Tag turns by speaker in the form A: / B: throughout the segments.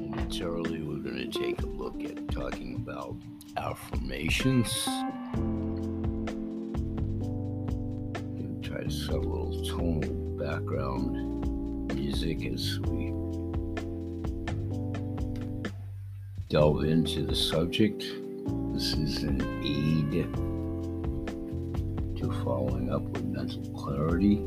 A: Momentarily, we're going to take a look at talking about affirmations. Try to set a little tonal background music as we delve into the subject. This is an aid to following up with mental clarity.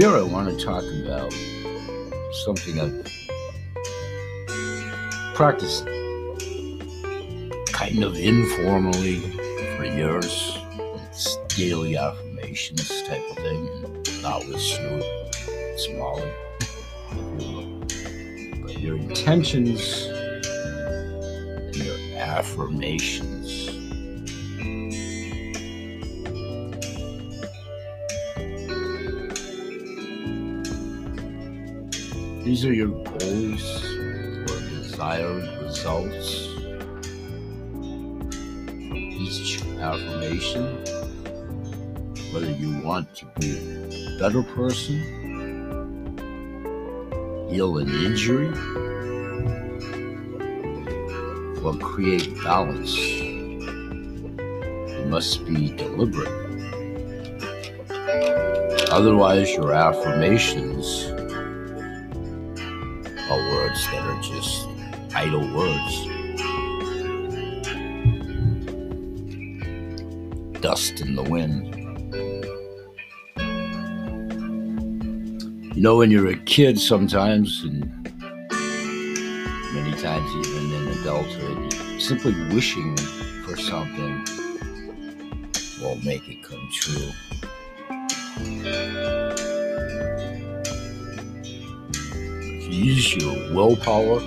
A: Here I want to talk about something I've practiced kind of informally for years. It's daily affirmations type of thing, not with Snoop, it's Molly. But your intentions and your affirmations. These are your goals or desired results each affirmation. Whether you want to be a better person, heal an injury, or create balance, you must be deliberate. Otherwise, your affirmations words that are just idle words. Dust in the wind. You know, when you're a kid, sometimes, and many times even in adulthood, simply wishing for something will make it come true. Use your willpower,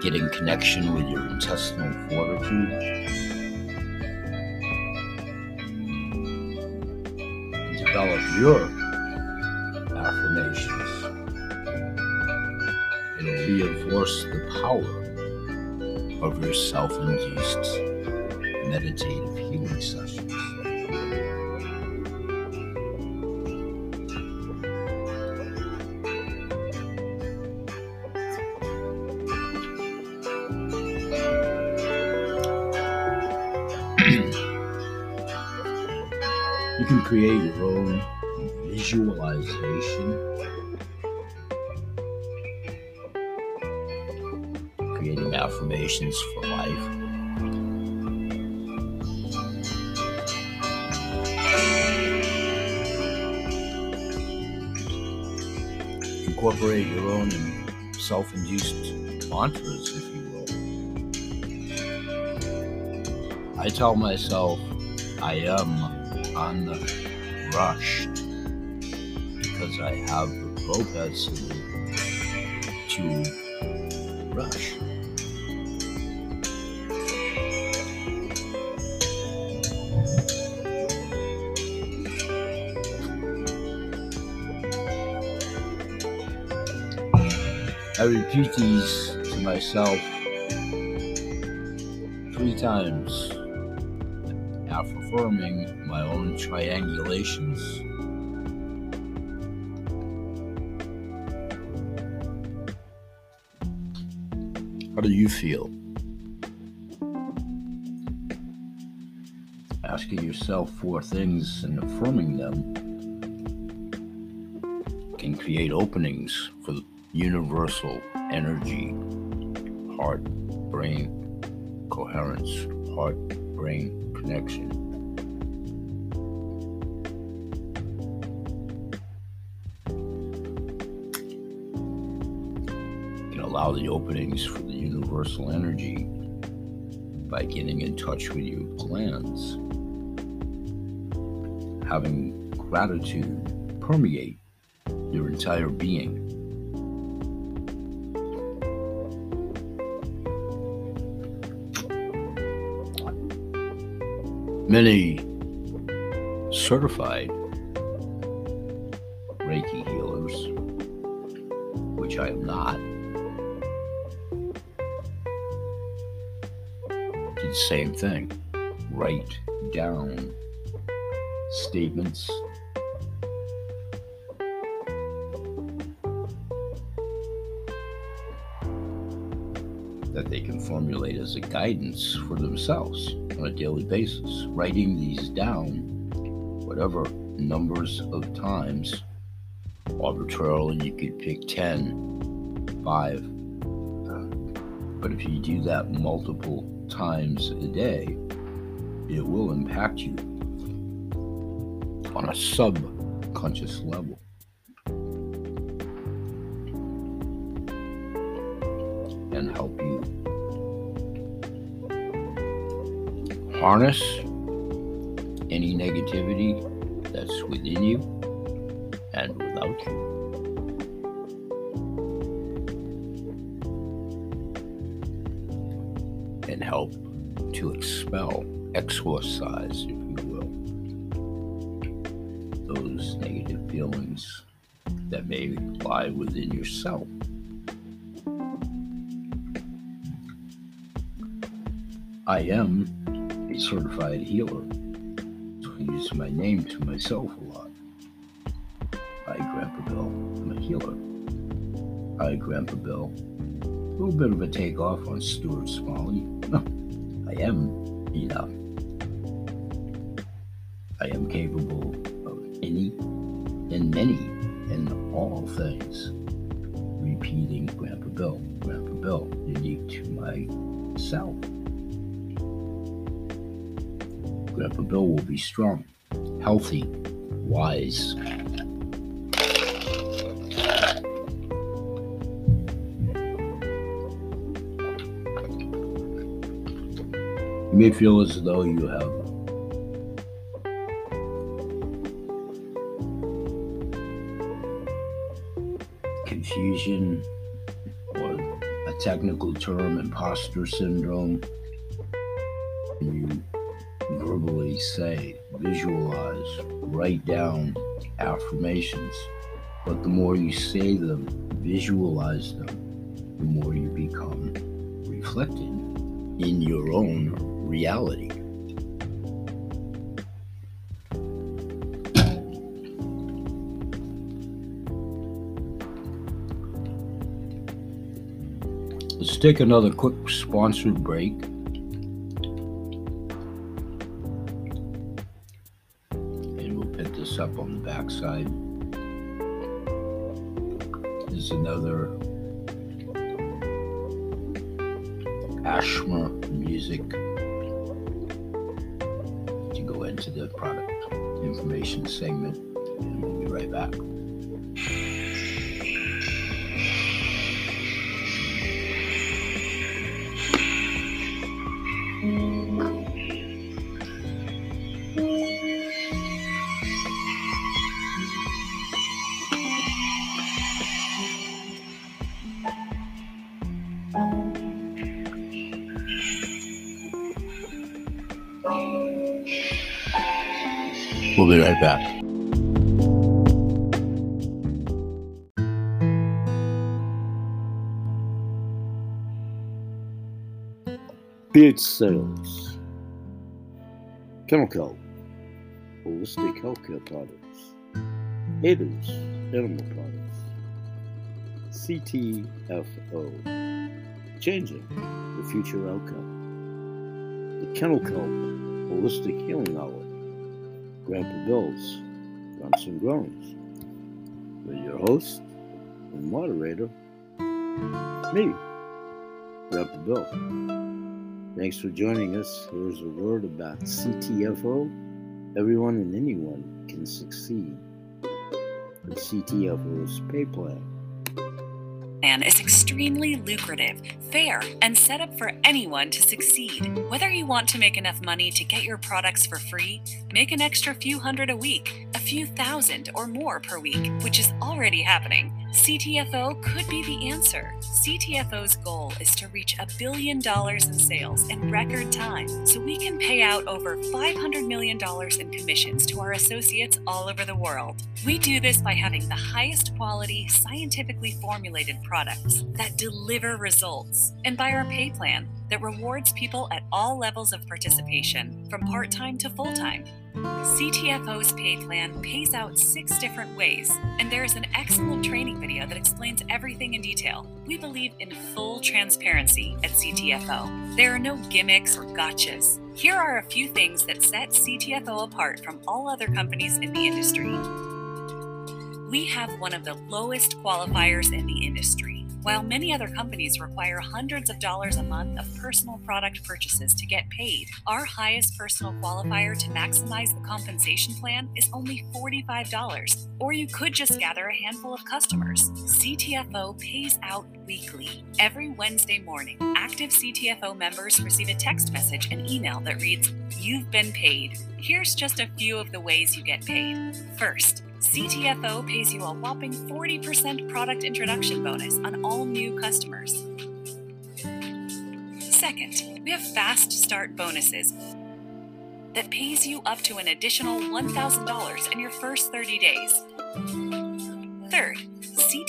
A: get in connection with your intestinal fortitude, and develop your affirmations. It'll reinforce the power of your self induced meditative healing sessions. You can create your own visualization, creating affirmations for life. Incorporate your own self induced mantras, if you will. I tell myself I am unrushed because I have the propensity to rush. I repeat these to myself three times affirming my own triangulations. How do you feel? Asking yourself four things and affirming them can create openings for universal energy, heart, brain, coherence, heart, brain connection. allow the openings for the universal energy by getting in touch with your glands, having gratitude permeate your entire being. Many certified same thing. Write down statements that they can formulate as a guidance for themselves on a daily basis. Writing these down, whatever numbers of times, arbitrarily, you could pick 10, 5. But if you do that multiple times a day, it will impact you on a subconscious level. And help you harness any negativity that's within you and without you. Exorcise, if you will, those negative feelings that may lie within yourself. I am a certified healer, so I use my name to myself a lot. Hi, Grandpa Bill. I'm a healer. Hi, Grandpa Bill. A little bit of a takeoff on Stuart Smalley. I am enough. Am capable of any and many and all things. Repeating Grandpa Bill, Grandpa Bill, unique to myself. Grandpa Bill will be strong, healthy, wise. You may feel as though you have confusion or a technical term, imposter syndrome. You verbally say, visualize, write down affirmations. But the more you say them, visualize them, the more you become reflected in your own reality. Let's take another quick sponsored break. And we'll pick this up on the backside. Is another Ashma music to go into the product information segment, and we'll be right back.
B: Beard Sales, Chemical, Holistic Healthcare Products, Aiders, Animal Products, CTFO, Changing the Future Outcome, the Kennel Kelp Holistic Healing Hour, Grandpa Bill's Grunts and Groans, with your host and moderator, me, Grandpa Bill. Thanks for joining us. Here's a word about CTFO. Everyone and anyone can succeed. The CTFO's pay plan.
C: plan is extremely lucrative, fair, and set up for anyone to succeed. Whether you want to make enough money to get your products for free, make an extra few hundred a week, a few thousand or more per week, which is already happening, CTFO could be the answer. CTFO's goal is to reach a billion dollars in sales in record time so we can pay out over $500 million in commissions to our associates all over the world. We do this by having the highest quality, scientifically formulated products that deliver results, and by our pay plan that rewards people at all levels of participation, from part time to full time. CTFO's pay plan pays out six different ways, and there is an excellent training video that explains everything in detail. We believe in full transparency at CTFO. There are no gimmicks or gotchas. Here are a few things that set CTFO apart from all other companies in the industry. We have one of the lowest qualifiers in the industry. While many other companies require hundreds of dollars a month of personal product purchases to get paid, our highest personal qualifier to maximize the compensation plan is only $45. Or you could just gather a handful of customers. CTFO pays out weekly. Every Wednesday morning, active CTFO members receive a text message and email that reads, You've been paid. Here's just a few of the ways you get paid. First, CTFO pays you a whopping 40% product introduction bonus on all new customers. Second, we have fast start bonuses that pays you up to an additional $1,000 in your first 30 days. Third,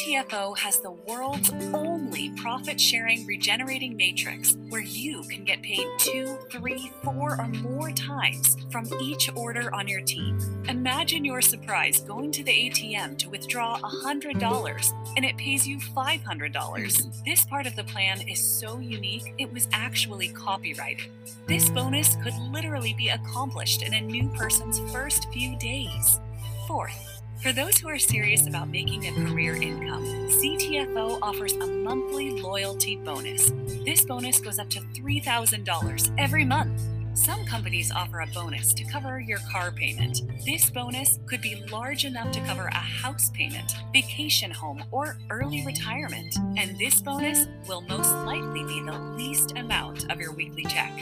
C: CTFO has the world's only profit sharing regenerating matrix where you can get paid two, three, four, or more times from each order on your team. Imagine your surprise going to the ATM to withdraw $100 and it pays you $500. This part of the plan is so unique, it was actually copyrighted. This bonus could literally be accomplished in a new person's first few days. Fourth, for those who are serious about making a career income, CTFO offers a monthly loyalty bonus. This bonus goes up to $3,000 every month. Some companies offer a bonus to cover your car payment. This bonus could be large enough to cover a house payment, vacation home, or early retirement. And this bonus will most likely be the least amount of your weekly check.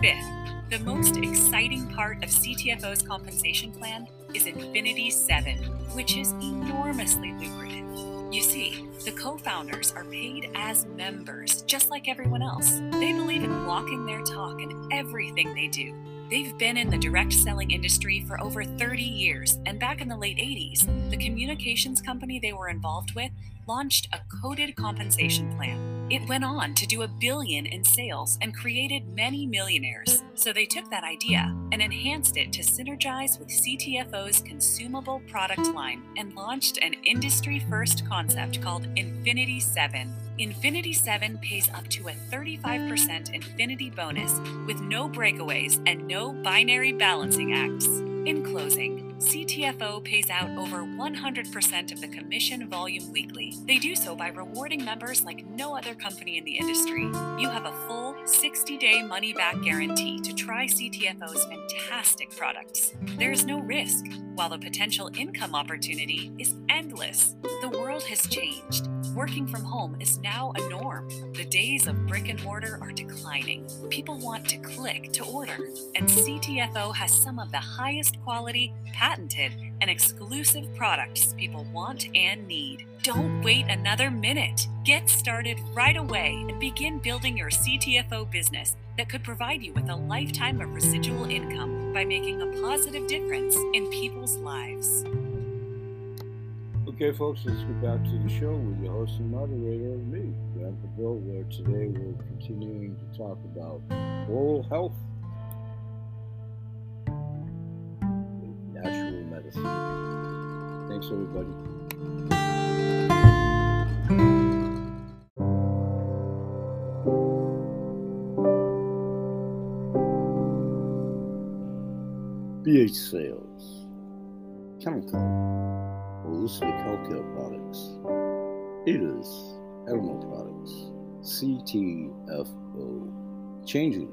C: Fifth, the most exciting part of CTFO's compensation plan is Infinity 7, which is enormously lucrative. You see, the co founders are paid as members, just like everyone else. They believe in walking their talk in everything they do. They've been in the direct selling industry for over 30 years, and back in the late 80s, the communications company they were involved with launched a coded compensation plan. It went on to do a billion in sales and created many millionaires. So they took that idea and enhanced it to synergize with CTFO's consumable product line and launched an industry first concept called Infinity 7. Infinity 7 pays up to a 35% Infinity bonus with no breakaways and no binary balancing acts. In closing, CTFO pays out over 100% of the commission volume weekly. They do so by rewarding members like no other company in the industry. You have a full 60 day money back guarantee to try CTFO's fantastic products. There is no risk, while the potential income opportunity is endless. The world has changed. Working from home is now a norm. The days of brick and mortar are declining. People want to click to order, and CTFO has some of the highest quality, patented, and exclusive products people want and need. Don't wait another minute. Get started right away and begin building your CTFO business that could provide you with a lifetime of residual income by making a positive difference in people's lives.
A: Okay, folks, let's get back to the show with your host and moderator, me, Grandpa Bill, where today we're continuing to talk about oral health natural medicine. Thanks, everybody. BH Sales, Chemical, Holistic Healthcare Products, Eaters, Animal Products, CTFO, Changing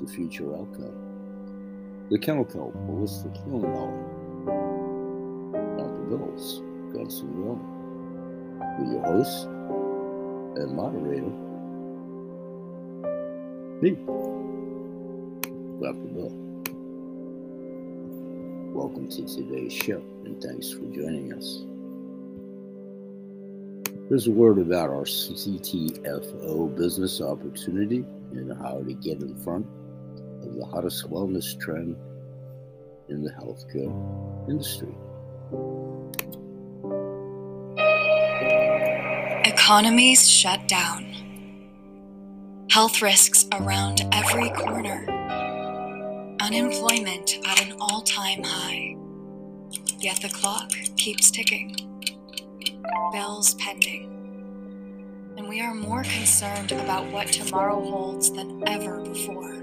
A: the Future Outcome, The Chemical Holistic Healing Hour, Dr. Bills, Gunson Roman, with your host and moderator, me, Dr. Bill. Welcome to today's show, and thanks for joining us. There's a word about our CTFO business opportunity and how to get in front of the hottest wellness trend in the healthcare industry.
D: Economies shut down. Health risks around every corner. Unemployment at an all time high. Yet the clock keeps ticking. bells pending. And we are more concerned about what tomorrow holds than ever before.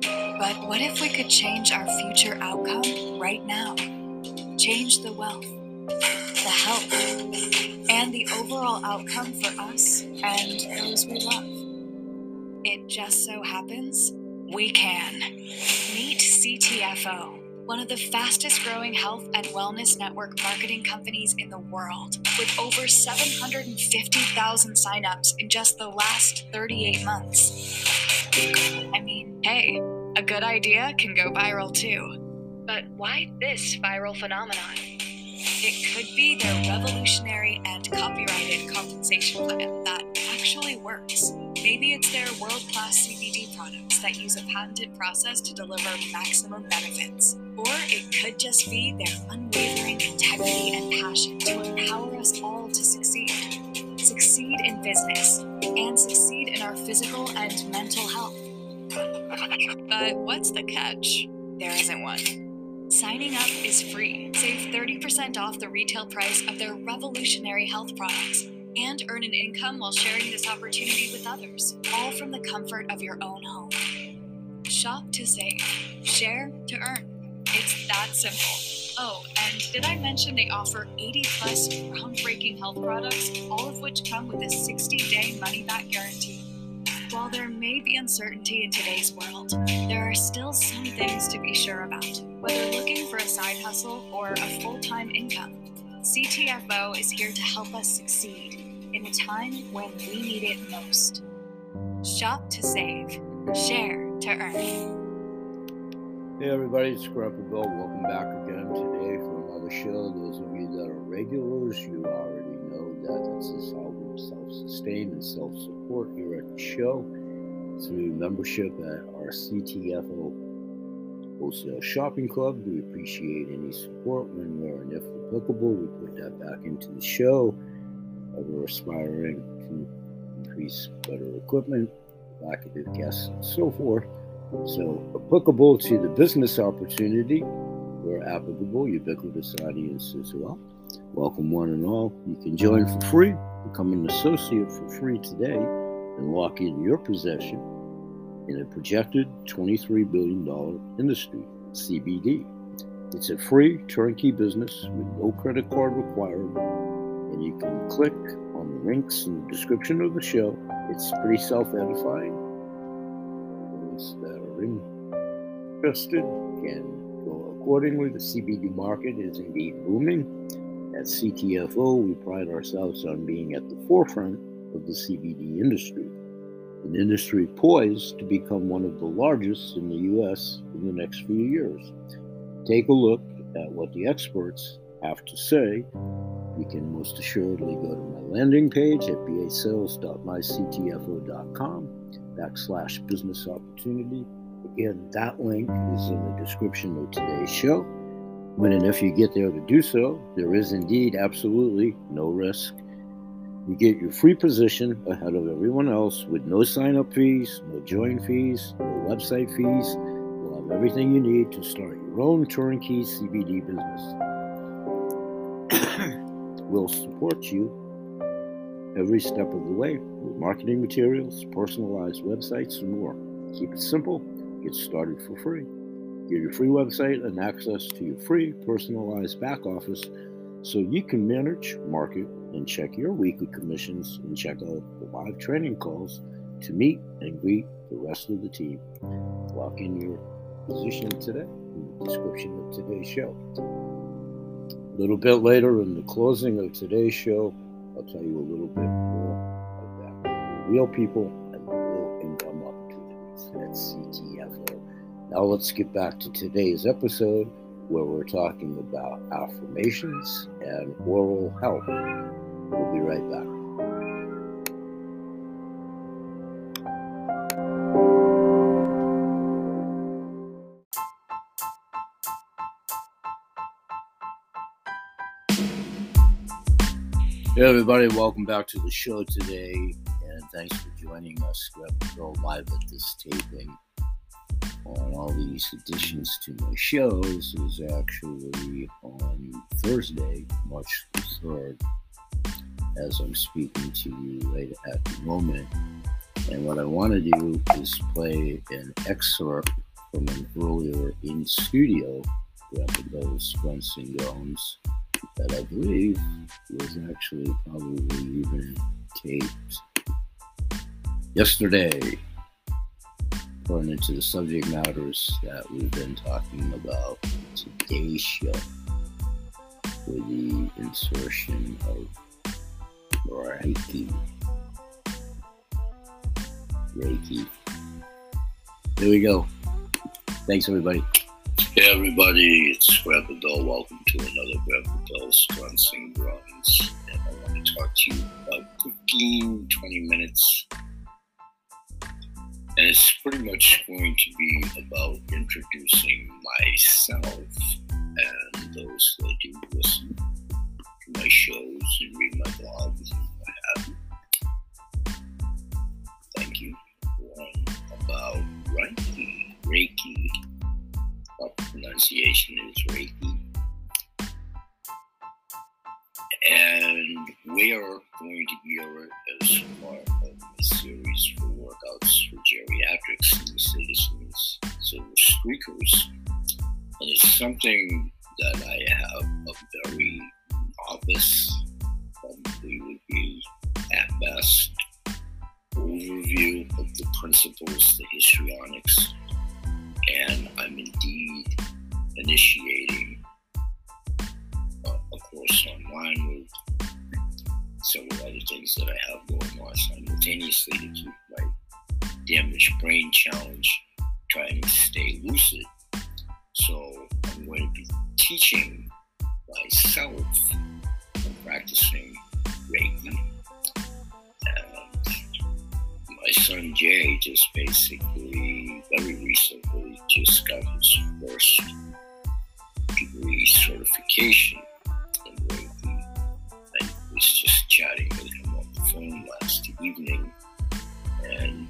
D: But what if we could change our future outcome right now? Change the wealth, the health, and the overall outcome for us and those we love. It just so happens we can. Meet CTFO, one of the fastest growing health and wellness network marketing companies in the world, with over 750,000 signups in just the last 38 months. I mean, hey, a good idea can go viral too. But why this viral phenomenon? It could be their revolutionary and copyrighted compensation plan that actually works. Maybe it's their world class CBD products that use a patented process to deliver maximum benefits. Or it could just be their unwavering integrity and passion to empower us all to succeed. Succeed in business and succeed in our physical and mental health. But what's the catch? There isn't one. Signing up is free. Save 30% off the retail price of their revolutionary health products and earn an income while sharing this opportunity with others, all from the comfort of your own home. Shop to save, share to earn. It's that simple. Oh, and did I mention they offer 80 plus groundbreaking health products, all of which come with a 60 day money back guarantee? While there may be uncertainty in today's world, there are still some things to be sure about. Whether looking for a side hustle or a full time income, CTFO is here to help us succeed in a time when we need it most. Shop to save, share to earn.
A: Hey everybody, it's Grandpa Bill. Welcome back again today for another show. Those of you that are regulars, you already know that this is how we self-sustain and self-support here at the show through membership at our CTFO Wholesale Shopping Club. We appreciate any support when, where, and if applicable. We put that back into the show. We're aspiring to increase better equipment, evocative guests, and so forth. So, applicable to the business opportunity, we're applicable, ubiquitous audience as well. Welcome, one and all. You can join for free, become an associate for free today, and lock in your possession in a projected $23 billion industry, CBD. It's a free turnkey business with no credit card required, and you can click on the links in the description of the show. It's pretty self edifying. Those that are interested can go accordingly. The CBD market is indeed booming. At CTFO, we pride ourselves on being at the forefront of the CBD industry, an industry poised to become one of the largest in the U.S. in the next few years. Take a look at what the experts have to say. You can most assuredly go to my landing page at basales.myctfo.com backslash business opportunity. Again, that link is in the description of today's show. When and if you get there to do so, there is indeed absolutely no risk. You get your free position ahead of everyone else with no sign up fees, no join fees, no website fees. You'll have everything you need to start your own turnkey CBD business. We'll support you every step of the way with marketing materials, personalized websites, and more. Keep it simple, get started for free. Get your free website and access to your free personalized back office so you can manage, market, and check your weekly commissions and check out live training calls to meet and greet the rest of the team. Lock in your position today in the description of today's show. A little bit later in the closing of today's show, I'll tell you a little bit more about the real people and the real income opportunities at CTFO. Now let's get back to today's episode where we're talking about affirmations and oral health. We'll be right back.
E: Hey everybody, welcome back to the show today, and thanks for joining us. Go live at this taping on all these additions to my shows is actually on Thursday, March 3rd, as I'm speaking to you right at the moment. And what I want to do is play an excerpt from an earlier in studio Grab those Grunts and Groans that I believe was actually probably even taped yesterday, according to the subject matters that we've been talking about today's show, with the insertion of Reiki. Reiki. There we go. Thanks, everybody.
A: Hey everybody, it's Grandpa Bill. Welcome to another Grandpa Bill's Grunts and And I want to talk to you about 15, 20 minutes. And it's pretty much going to be about introducing myself and those that do listen to my shows and read my blogs and what have you. Thank you. One about Reiki. Reiki pronunciation is Reiki. And we are going to gear as part of a series for workouts for geriatrics and citizens, silver streakers. And it's something that I have a very novice, probably would be at best, overview of the principles, the histrionics, and I'm indeed initiating a, a course online with several other things that I have going on simultaneously to keep my damaged brain challenge trying to stay lucid. So I'm going to be teaching myself and practicing Reiki. My son Jay just basically very recently just got his first degree certification And. I was just chatting with him on the phone last evening, and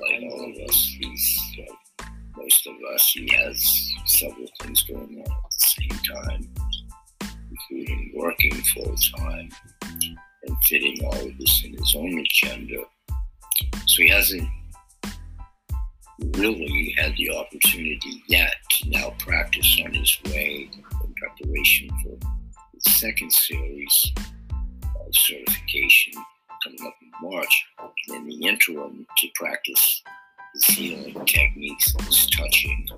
A: like all of us, he's like most of us, he has several things going on at the same time, including working full time and fitting all of this in his own agenda. So he hasn't really had the opportunity yet to now practice on his way in preparation for the second series of certification coming up in March. And in the interim, to practice his healing techniques, his touching,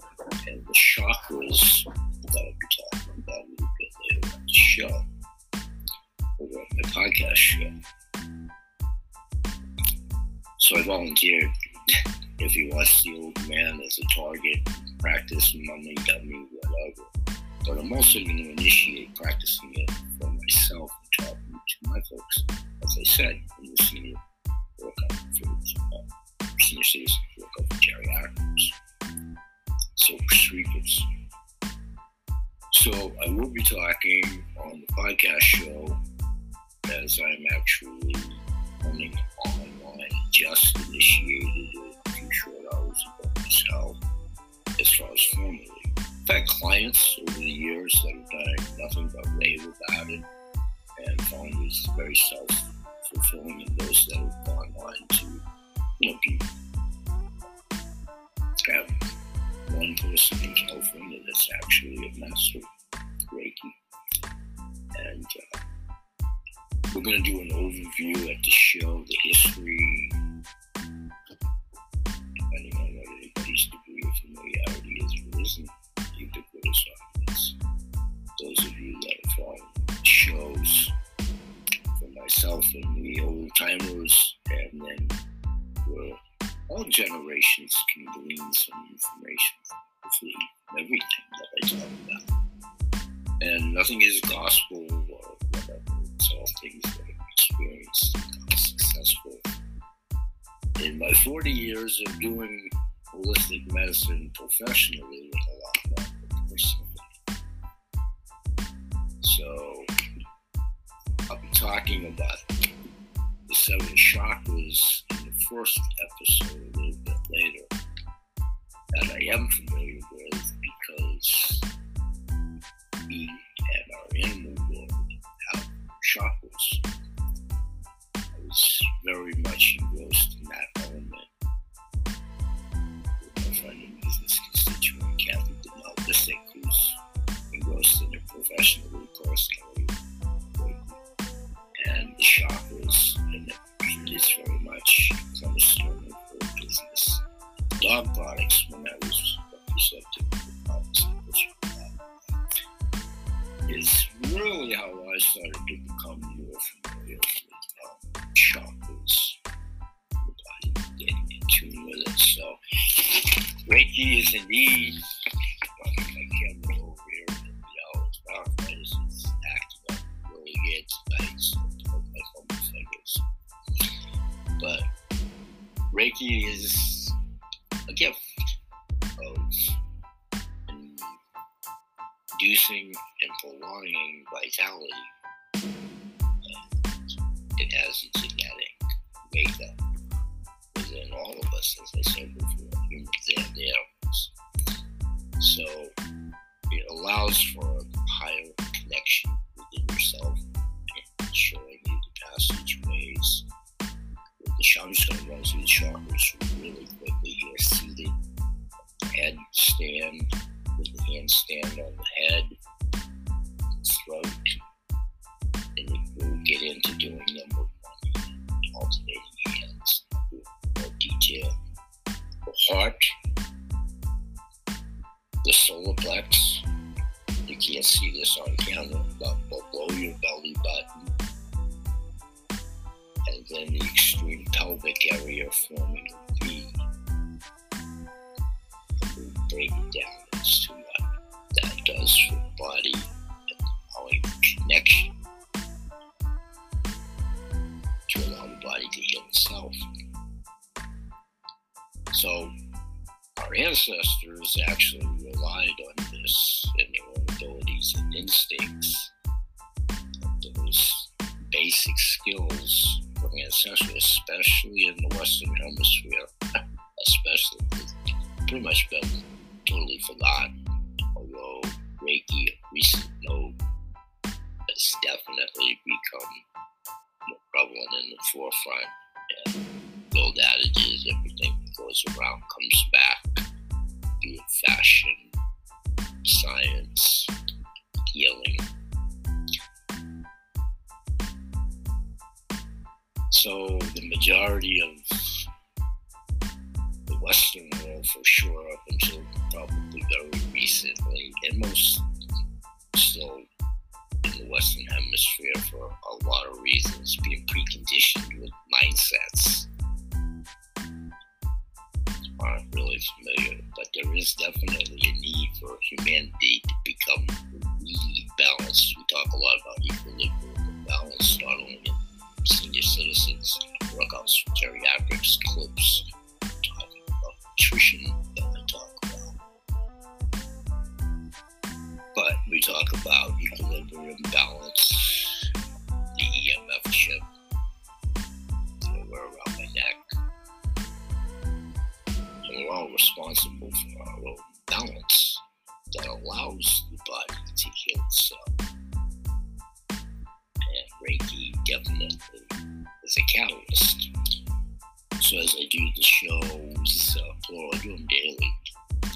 A: and the chakras that I'll be talking about a little bit later on the show, over on my podcast show. So I volunteered if he wants the old man as a target, practice mummy, dummy, whatever. But I'm also going to initiate practicing it for myself and talking to my folks, as I said, in the senior workout for uh, senior citizens workout for geriatrics, so streakers. So I will be talking on the podcast show as I'm actually running online, just initiated it short hours ago myself as far as formally. I've had clients over the years that have done nothing but rave about it and found it very self fulfilling and those that have gone on to you know be have one person in California that's actually a master Reiki. And uh, we're going to do an overview at the show, the history, myself and the old timers, and then all generations can glean some information hopefully everything that I talk about. And nothing is gospel or whatever. It's all things that I've experienced and successful. In my 40 years of doing holistic medicine professionally with a lot of personally. So, talking about the seven chakras in the first episode a little bit later that I am familiar with because we and our animal world have chakras. I was very much engrossed Dog products, when I was representing the products, is really how I started to become more familiar with um, chakras, getting in tune with it. So, Reiki is indeed, my camera inducing and prolonging vitality. And it has a genetic makeup within all of us, as I said before, humans and animals. So it allows for a higher connection within yourself and showing you the passageways. I'm just going to run through the chakras really quickly here. Seated, head stand, handstand on the head, throat, and we'll get into doing them with one alternating hands, more detail. The heart, the solar plex. You can't see this on camera, but below your belly button, and then the extreme pelvic area forming a V. We'll break down as does for the body and allowing connection to allow the body to heal itself. So, our ancestors actually relied on this and their own abilities and instincts, those basic skills for ancestry, especially in the Western Hemisphere, especially, pretty much been totally forgotten. A recent node, has definitely become more prevalent in the forefront. And the old everything that goes around comes back, be it fashion, science, healing. So the majority of the Western world, for sure, up until probably very recently, and most still in the Western Hemisphere for a lot of reasons, being preconditioned with mindsets aren't really familiar. But there is definitely a need for humanity to become really balanced. We talk a lot about equilibrium and balance, not only in senior citizens, workouts geriatrics, clips, talking about nutrition But we talk about equilibrium, balance, the EMF chip that I wear around my neck. And we're all responsible for our own balance that allows the body to heal itself. And Reiki definitely is a catalyst. So as I do the shows, uh, plural, I do them daily,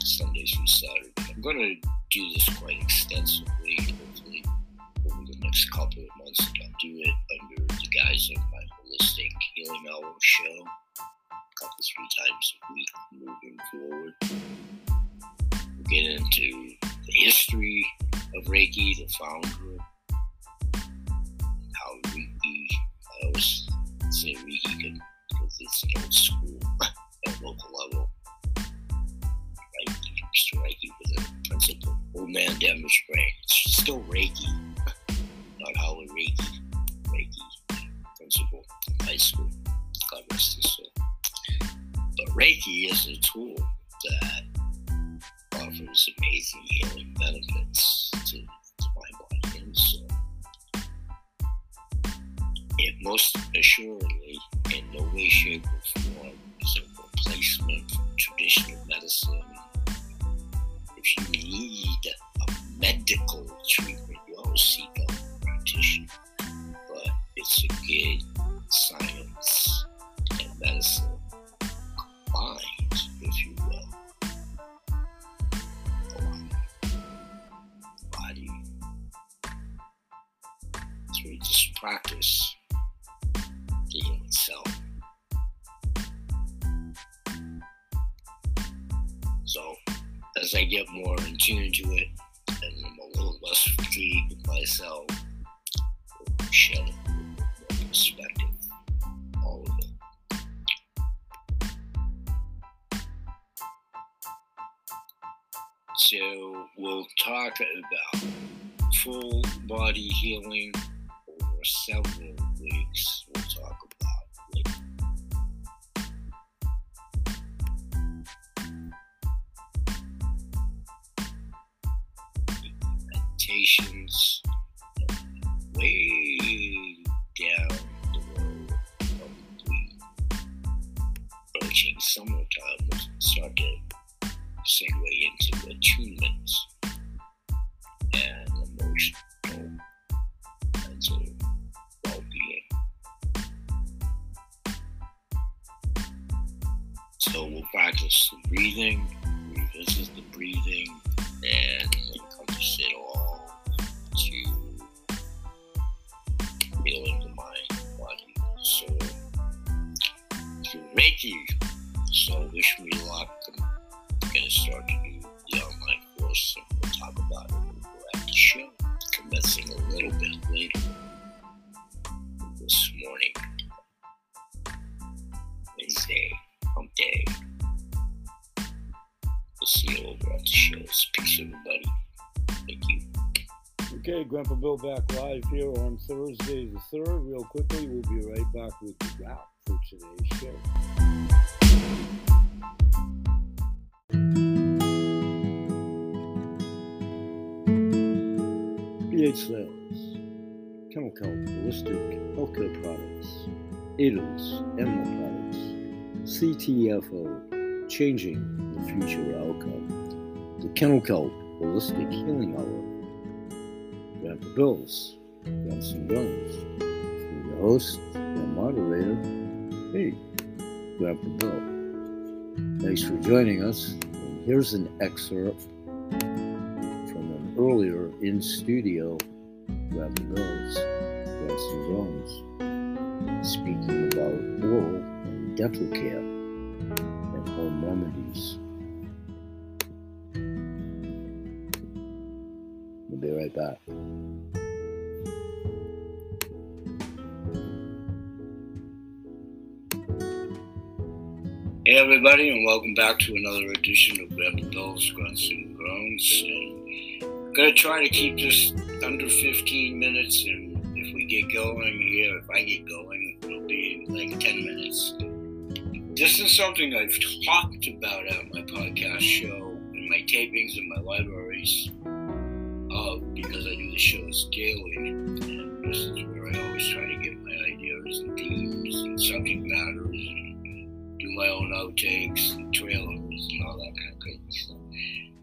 A: Sundays through Saturday. I'm going to do this quite extensively, hopefully over the next couple of months. And I'll do it under the guise of my holistic healing hour show, a couple three times a week moving forward. We'll get into the history of Reiki, the founder, how Reiki, I always say Reiki can, because it's an old school at local level. Mr. Reiki with a principle. Old man brain. It's still Reiki, not Howler Reiki. Reiki principle in high school. God rest his soul. But Reiki is a tool that offers amazing healing benefits to, to my body and soul. It most assuredly, in no way, shape, or form, is a replacement for traditional medicine. If you need a medical treatment, you always seek a practitioner. But it's a good science and medicine combined, if you will. Body. So we just practice the human self. As I get more in tune to it and I'm a little less fatigued myself, shed perspective, all of it. So we'll talk about full body healing over several weeks. We'll talk
F: Okay, Grandpa Bill back live here on Thursday the 3rd. Real quickly, we'll be right back with the wrap for today's show. BH Sales, Chemical Holistic Healthcare Products, ADOS Animal Products, CTFO, Changing the Future Outcome, the Kennel Kelp Holistic Healing Hour, Grandpa Bills, Johnson Jones, your host and moderator, me, Grandpa Bill. Thanks for joining us. And here's an excerpt from an earlier in studio Grandpa Bill's Johnson Jones speaking about oral and dental care and home remedies. We'll be right back.
A: Everybody, and welcome back to another edition of Grandpa Bill's Grunts and Groans. And I'm gonna try to keep this under 15 minutes, and if we get going here, if I get going, it'll be like 10 minutes. This is something I've talked about on my podcast show, in my tapings, in my libraries, uh, because I do the shows daily, and this is where I always try to get my ideas and themes and subject matters my own outtakes and trailers and all that kind of stuff.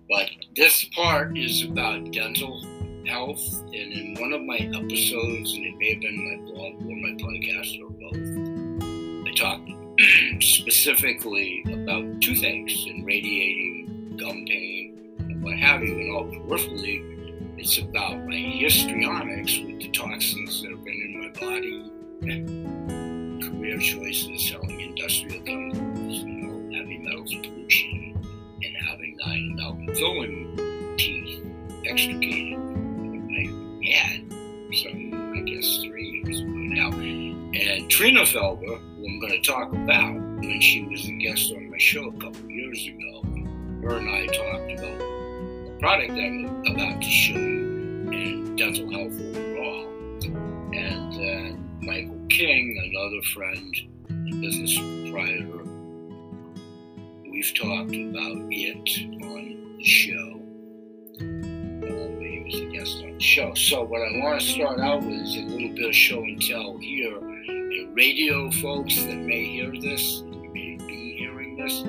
A: But this part is about dental health, and in one of my episodes, and it may have been my blog or my podcast or both, I talked specifically about toothaches and radiating gum pain and what have you, and all peripherally, it's about my histrionics with the toxins that have been in my body career choices, selling industrial chemicals, filling teeth extricated. I had some, I guess, three years ago now. And Trina Felber, who I'm going to talk about, when she was a guest on my show a couple years ago, her and I talked about the product that I'm about to show you and dental health overall. And then Michael King, another friend business proprietor. We've talked about it on show. Um, he was a guest start the show. So what I want to start out with is a little bit of show and tell here. And radio folks that may hear this, may be hearing this,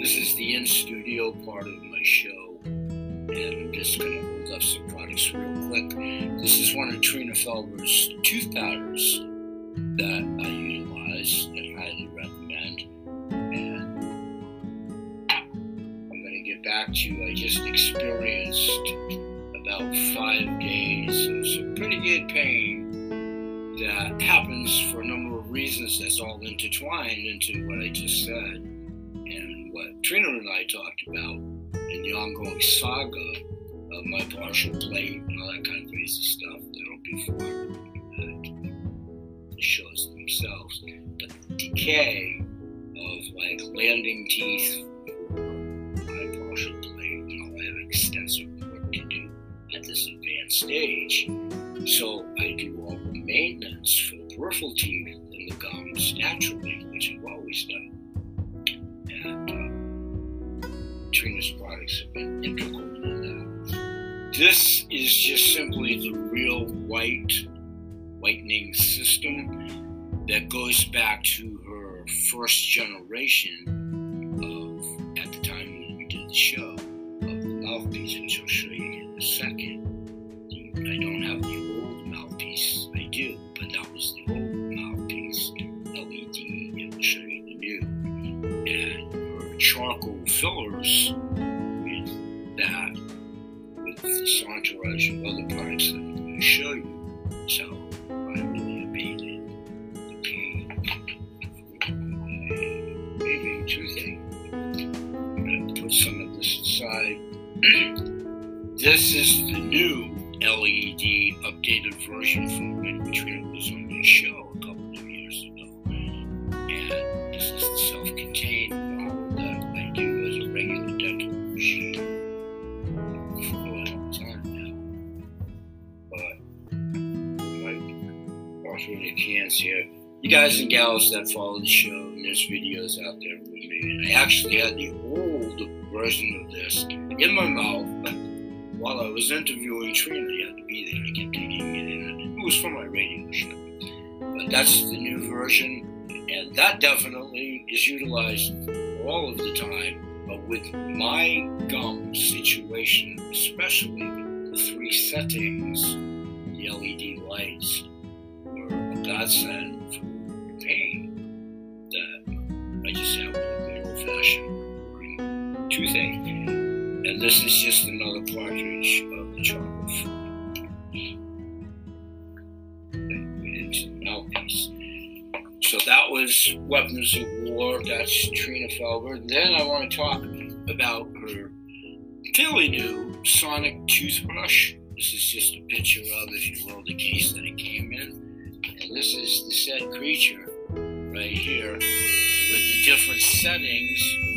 A: this is the in-studio part of my show. And I'm just going to hold up some products real quick. This is one of Trina Felber's tooth powders that I utilize and to, I just experienced about five days of some pretty good pain that happens for a number of reasons that's all intertwined into what I just said and what Trina and I talked about in the ongoing saga of my partial plate and all that kind of crazy stuff that'll be for the shows themselves. But the decay of like landing teeth stage. So I do all the maintenance for the peripheral teeth and the gums naturally, which I've always done. And uh, Trina's products have been integral in that. This is just simply the real white whitening system that goes back to her first generation of, at the time when we did the show, of the mouthpiece, which I'll show you in a second. I don't have the old mouthpiece, I do, but that was the old mouthpiece, LED, and I'll show you the new. And her charcoal fillers with that, with the entourage of other products that I'm going to show you. So I really abated the pain from my raving toothache. I'm going to put some of this aside. this is the new LED updated version from when Trina was on my show a couple of years ago. And this is the self-contained model that I do as a regular dental machine for a long time now. But in the cans here. You guys and gals that follow the show, and there's videos out there with me. I actually had the old version of this in my mouth while I was interviewing Trina. You had to be there. I kept taking it in. It was for my radio show. But that's the new version, and that definitely is utilized all of the time. But with my gum situation, especially the three settings, the LED lights were a godsend for pain that I just have with good old fashioned toothache. And this is just another cartridge of the the mouthpiece. So that was Weapons of War. That's Trina Felber. Then I want to talk about her fairly new Sonic toothbrush. This is just a picture of, if you will, the case that it came in. And this is the said creature right here with the different settings.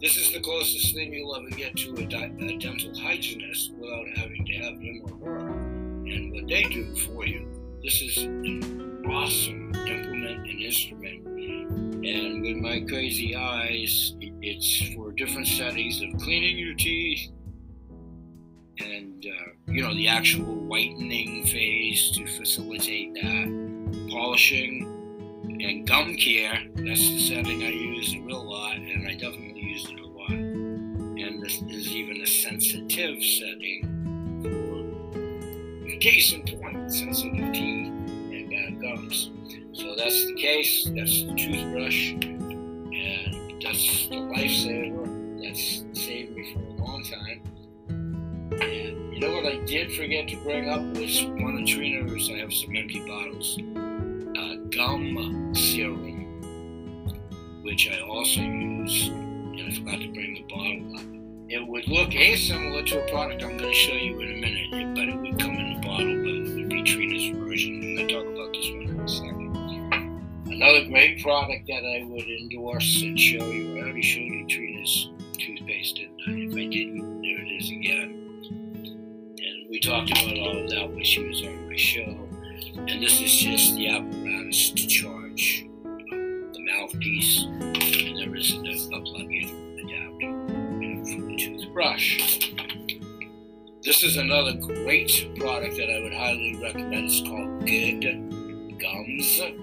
A: This is the closest thing you'll ever get to a, di- a dental hygienist without having to have him or her and what they do for you. This is an awesome implement and instrument. And with my crazy eyes, it's for different settings of cleaning your teeth and, uh, you know, the actual whitening phase to facilitate that, polishing, and gum care. That's the setting I use a real lot, and I definitely use it a. And this is even a sensitive setting for case in point, sensitive teeth and gums. So that's the case, that's the toothbrush, and that's the lifesaver. That's saved me for a long time. And you know what I did forget to bring up was one of Trina's, I have some empty bottles, uh, gum serum, which I also use, and I forgot to bring the bottle up. It would look asimilar to a product I'm going to show you in a minute, but it would come in a bottle, but it would be Trina's version. I'm going to talk about this one in a second. Another great product that I would endorse and show you, I already showed you Trina's toothpaste, didn't I? If I didn't, there it is again. And we talked about all of that when she was on my show. And this is just the apparatus to charge the mouthpiece, and there is a, a plug-in adapter. toothbrush. This is another great product that I would highly recommend. It's called Good Gums. And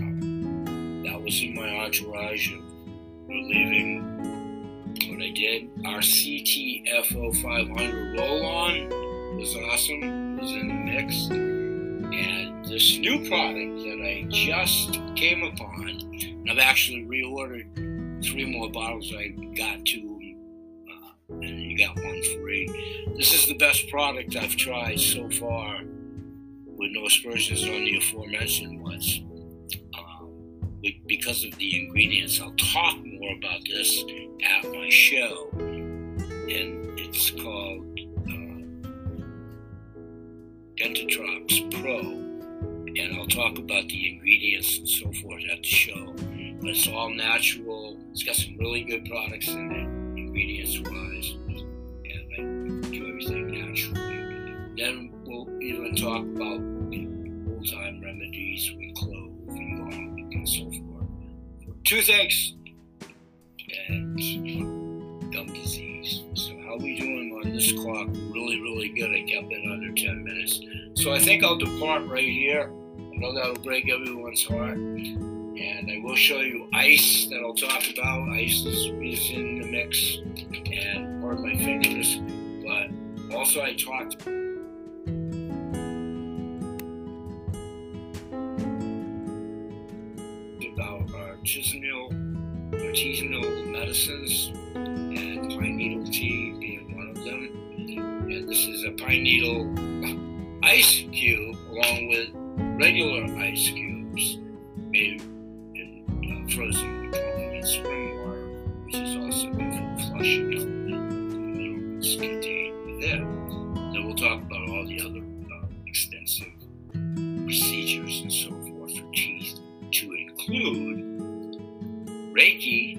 A: um, that was in my entourage of relieving what I did. Our CTFO 500 roll on was awesome, it was in the mix. And this new product that I just came upon, and I've actually reordered three more bottles. I got two and you got one free. This is the best product I've tried so far with no aspersions on the aforementioned ones. Um, because of the ingredients, I'll talk more about this at my show, and it's called uh, Dentitox Pro, and I'll talk about the ingredients and so forth at the show. But it's all natural. It's got some really good products in it, ingredients wise, and I do everything naturally. Then we'll even talk about old time remedies with clove and garlic and so forth for toothaches and gum disease. So how we doing on this clock? Really, really good. I kept it under 10 minutes. So I think I'll depart right here. Know that'll break everyone's heart. And I will show you ice that I'll talk about. Ice is, is in the mix and part of my fingers. But also I talked about artisanal, artisanal medicines and pine needle tea being one of them. And this is a pine needle ice cube along with regular ice cubes made in uh, frozen in spring water, which is also good for flushing. The minerals contained within. Then we'll talk about all the other uh, extensive procedures and so forth for teeth, to include Reiki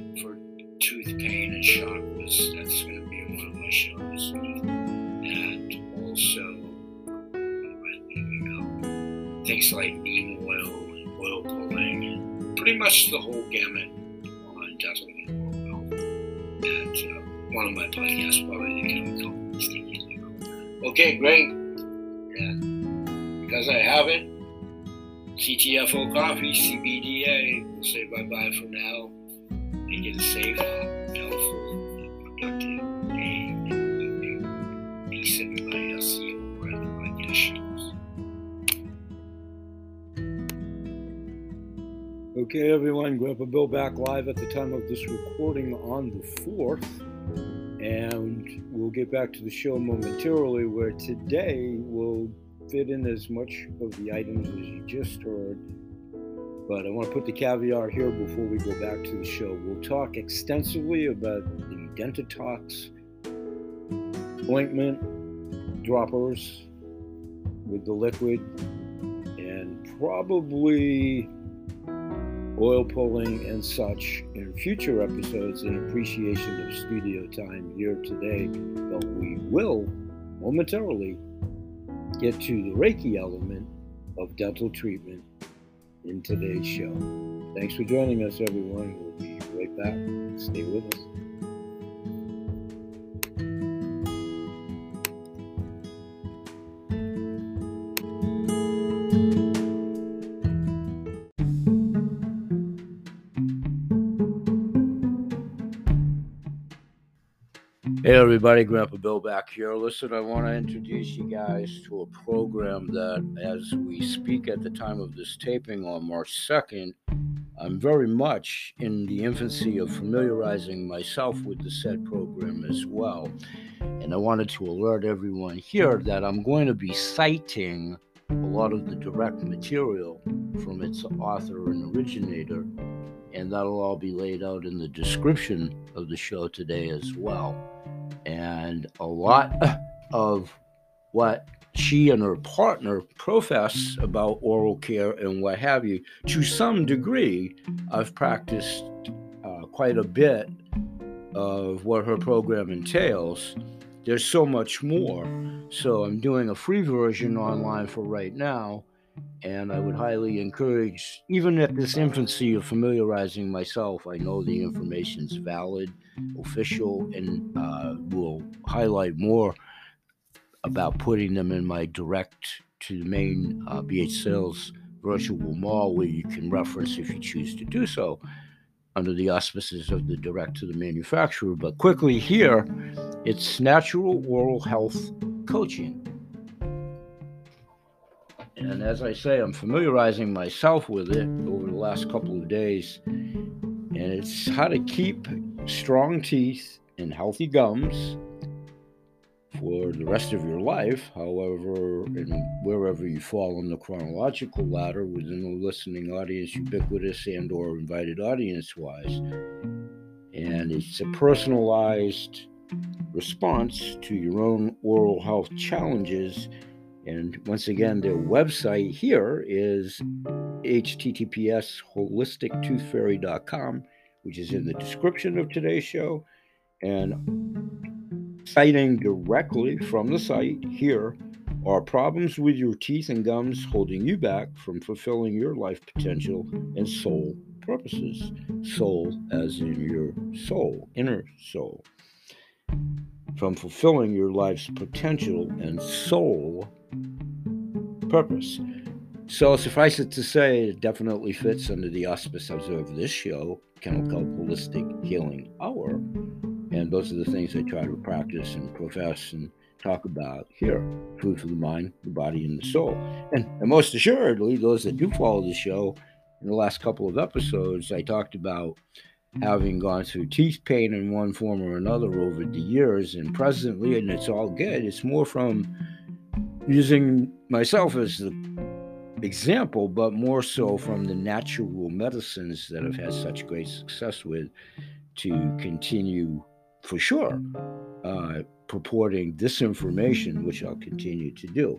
A: Okay, great. And because I have it, CTFO coffee, CBDA, we'll say bye bye for now and get a safe, helpful, and productive day and evening. Peace, everybody. I'll see you over at the shows.
F: Okay, everyone, Grandpa Bill back live at the time of this recording on the 4th. And we'll get back to the show momentarily, where today we'll fit in as much of the items as you just heard. But I want to put the caveat here before we go back to the show. We'll talk extensively about the Dentitox ointment droppers with the liquid and probably oil pulling and such in future episodes in appreciation of studio time here today. But we will momentarily get to the Reiki element of dental treatment in today's show. Thanks for joining us, everyone. We'll be right back. Stay with us.
G: Everybody, Grandpa Bill back here. Listen, I want to introduce you guys to a program that, as we speak at the time of this taping on March 2nd, I'm very much in the infancy of familiarizing myself with the said program as well. And I wanted to alert everyone here that I'm going to be citing a lot of the direct material from its author and originator, and that'll all be laid out in the description of the show today as well and a lot of what she and her partner profess about oral care and what have you, to some degree, I've practiced uh, quite a bit of what her program entails. There's so much more. So I'm doing a free version online for right now.
A: And I would highly encourage, even at this infancy of familiarizing myself, I know the information is valid, official, and uh, will highlight more about putting them in my direct to the main uh, BH Sales virtual mall where you can reference if you choose to do so under the auspices of the direct to the manufacturer. But quickly here, it's natural oral health coaching. And as I say, I'm familiarizing myself with it over the last couple of days. And it's how to keep strong teeth and healthy gums for the rest of your life. However, and wherever you fall on the chronological ladder within the listening audience, ubiquitous and or invited audience wise. And it's a personalized response to your own oral health challenges. And once again, their website here is https holistictoothfairy.com, which is in the description of today's show. And citing directly from the site here are problems with your teeth and gums holding you back from fulfilling your life potential and soul purposes. Soul, as in your soul, inner soul from fulfilling your life's potential and soul purpose. So, suffice it to say, it definitely fits under the auspices of this show, Kennel Kelp Holistic Healing Hour. And those are the things I try to practice and profess and talk about here food for the mind, the body, and the soul. And, and most assuredly, those that do follow the show, in the last couple of episodes, I talked about having gone through teeth pain in one form or another over the years and presently and it's all good it's more from using myself as the example but more so from the natural medicines that i've had such great success with to continue for sure uh, purporting this information, which I'll continue to do.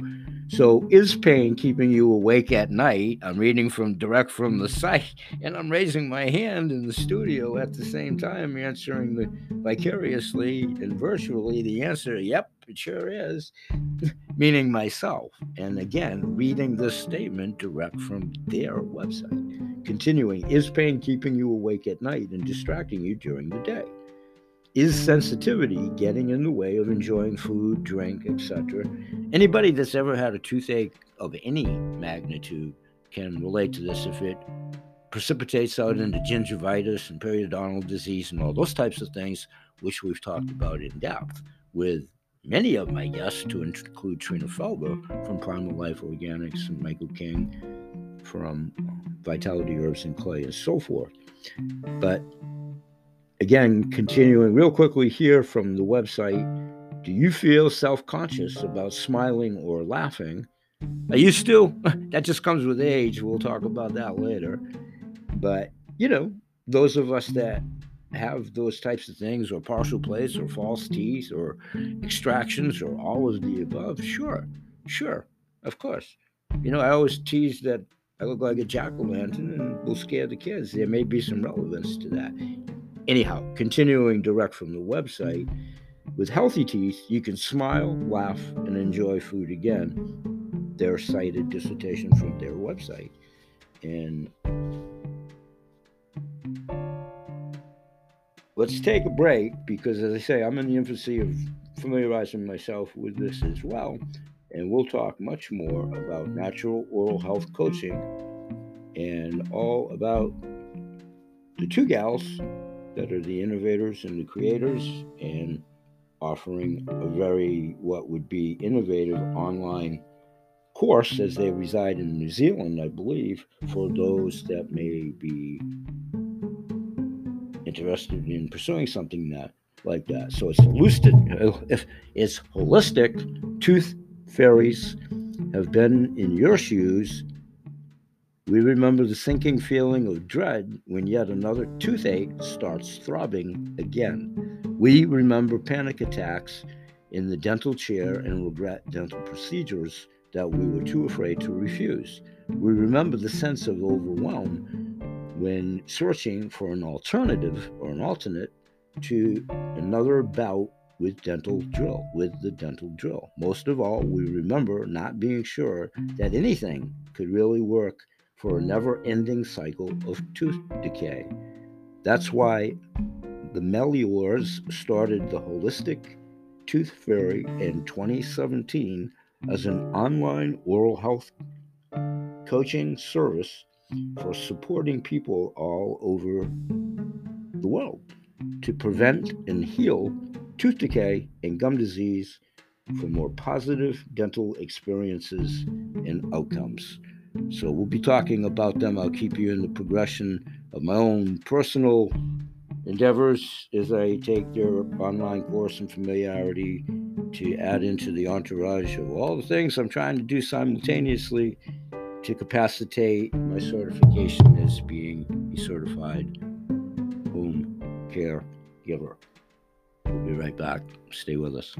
A: So, is pain keeping you awake at night? I'm reading from direct from the site, and I'm raising my hand in the studio at the same time, answering the, vicariously and virtually the answer, yep, it sure is, meaning myself. And again, reading this statement direct from their website. Continuing, is pain keeping you awake at night and distracting you during the day? is sensitivity getting in the way of enjoying food, drink, etc.? Anybody that's ever had a toothache of any magnitude can relate to this if it precipitates out into gingivitis and periodontal disease and all those types of things, which we've talked about in depth with many of my guests, to include Trina Felber from Primal Life Organics and Michael King from Vitality Herbs and Clay and so forth. But Again, continuing real quickly here from the website Do you feel self conscious about smiling or laughing? Are you still, that just comes with age. We'll talk about that later. But, you know, those of us that have those types of things, or partial plates, or false teeth, or extractions, or all of the above, sure, sure, of course. You know, I always tease that I look like a jack o' lantern and will scare the kids. There may be some relevance to that. Anyhow, continuing direct from the website, with healthy teeth, you can smile, laugh, and enjoy food again. Their cited dissertation from their website. And let's take a break because, as I say, I'm in the infancy of familiarizing myself with this as well. And we'll talk much more about natural oral health coaching and all about the two gals that are the innovators and the creators and offering a very what would be innovative online course as they reside in New Zealand, I believe, for those that may be interested in pursuing something that like that. So it's holistic. If it's holistic, tooth fairies have been in your shoes we remember the sinking feeling of dread when yet another toothache starts throbbing again. We remember panic attacks in the dental chair and regret dental procedures that we were too afraid to refuse. We remember the sense of overwhelm when searching for an alternative or an alternate to another bout with dental drill, with the dental drill. Most of all, we remember not being sure that anything could really work for a never ending cycle of tooth decay. That's why the Meliors started the Holistic Tooth Fairy in 2017 as an online oral health coaching service for supporting people all over the world to prevent and heal tooth decay and gum disease for more positive dental experiences and outcomes. So we'll be talking about them. I'll keep you in the progression of my own personal endeavors as I take their online course and familiarity to add into the entourage of all the things I'm trying to do simultaneously to capacitate my certification as being a certified home care giver. We'll be right back. Stay with us.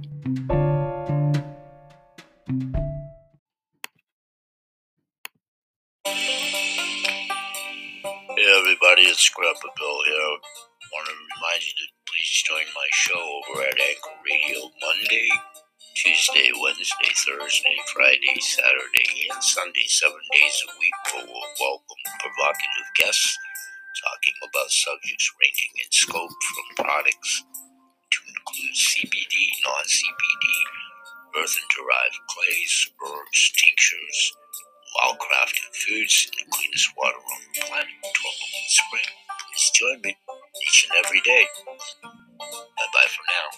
G: Hey everybody, it's Grandpa Bill here. Want to remind you to please join my show over at Anchor Radio Monday, Tuesday, Wednesday, Thursday, Friday, Saturday, and Sunday, seven days a week, we will welcome provocative guests talking about subjects ranging in scope from products to include CBD, non CBD, earthen derived clays, herbs,
A: tinctures, wildcrafted foods, and the cleanest water on the planet to Oklahoma Spring. Please join me each and every day. Bye bye for now.